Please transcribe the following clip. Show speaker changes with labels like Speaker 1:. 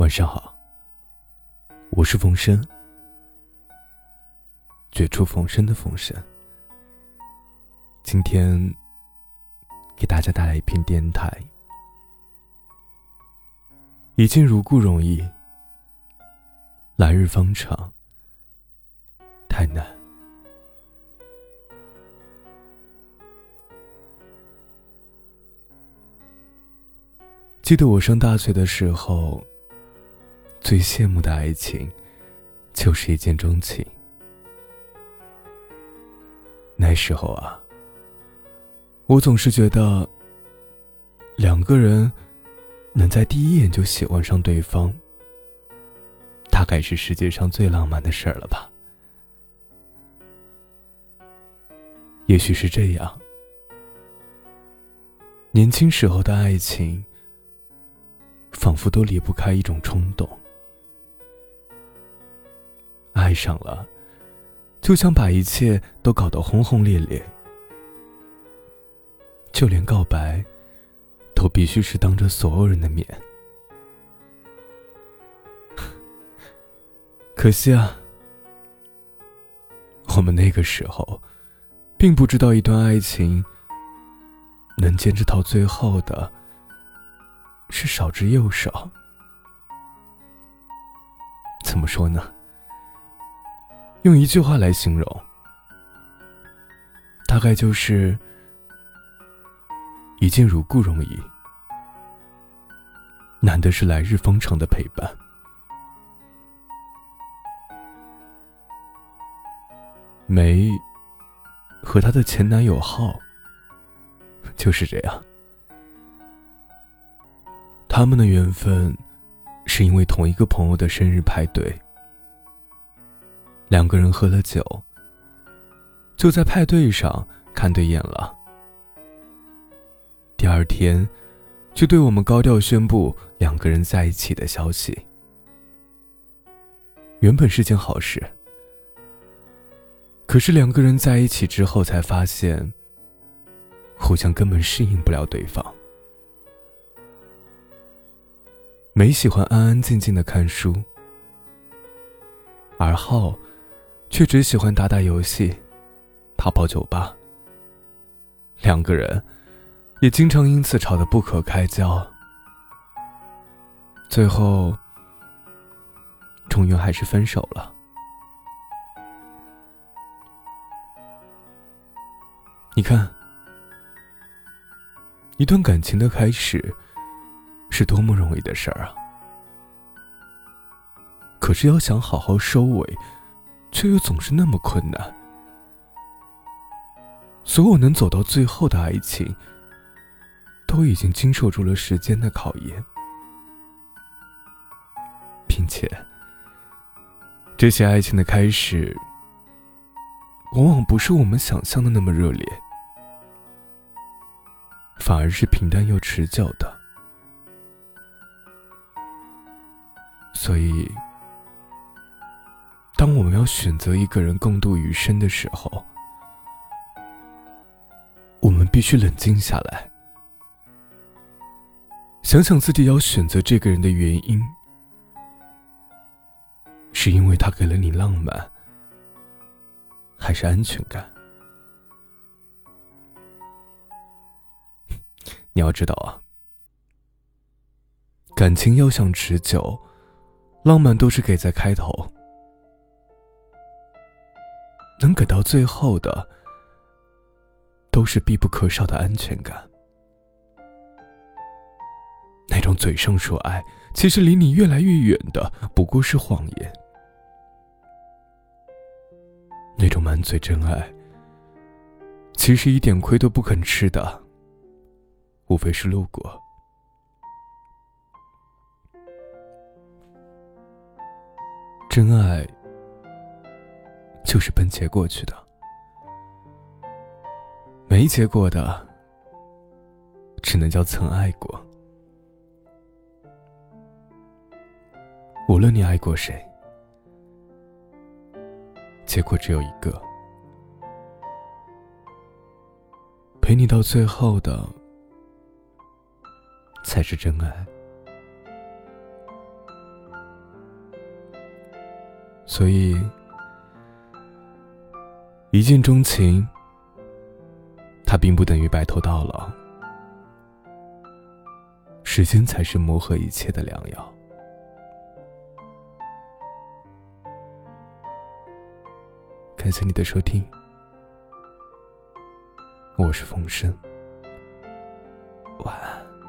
Speaker 1: 晚上好，我是冯生，绝处逢生的冯生。今天给大家带来一篇电台，已经如故容易，来日方长，太难。记得我上大学的时候。最羡慕的爱情，就是一见钟情。那时候啊，我总是觉得，两个人能在第一眼就喜欢上对方，大概是世界上最浪漫的事儿了吧？也许是这样，年轻时候的爱情，仿佛都离不开一种冲动。爱上了，就想把一切都搞得轰轰烈烈，就连告白，都必须是当着所有人的面。可惜啊，我们那个时候，并不知道一段爱情能坚持到最后的，是少之又少。怎么说呢？用一句话来形容，大概就是“一见如故”容易，难的是来日方长的陪伴。梅和她的前男友浩就是这样，他们的缘分是因为同一个朋友的生日派对。两个人喝了酒，就在派对上看对眼了。第二天，就对我们高调宣布两个人在一起的消息。原本是件好事，可是两个人在一起之后，才发现，互相根本适应不了对方。没喜欢安安静静的看书，而浩。却只喜欢打打游戏，泡泡酒吧。两个人也经常因此吵得不可开交，最后终于还是分手了。你看，一段感情的开始是多么容易的事儿啊！可是要想好好收尾。却又总是那么困难。所有能走到最后的爱情，都已经经受住了时间的考验，并且，这些爱情的开始，往往不是我们想象的那么热烈，反而是平淡又持久的。所以。要选择一个人共度余生的时候，我们必须冷静下来，想想自己要选择这个人的原因，是因为他给了你浪漫，还是安全感？你要知道啊，感情要想持久，浪漫都是给在开头。能给到最后的，都是必不可少的安全感。那种嘴上说爱，其实离你越来越远的，不过是谎言。那种满嘴真爱，其实一点亏都不肯吃的，无非是路过。真爱。就是奔结果去的，没结果的，只能叫曾爱过。无论你爱过谁，结果只有一个，陪你到最后的，才是真爱。所以，一见钟情，它并不等于白头到老。时间才是磨合一切的良药。感谢你的收听，我是风声，晚安。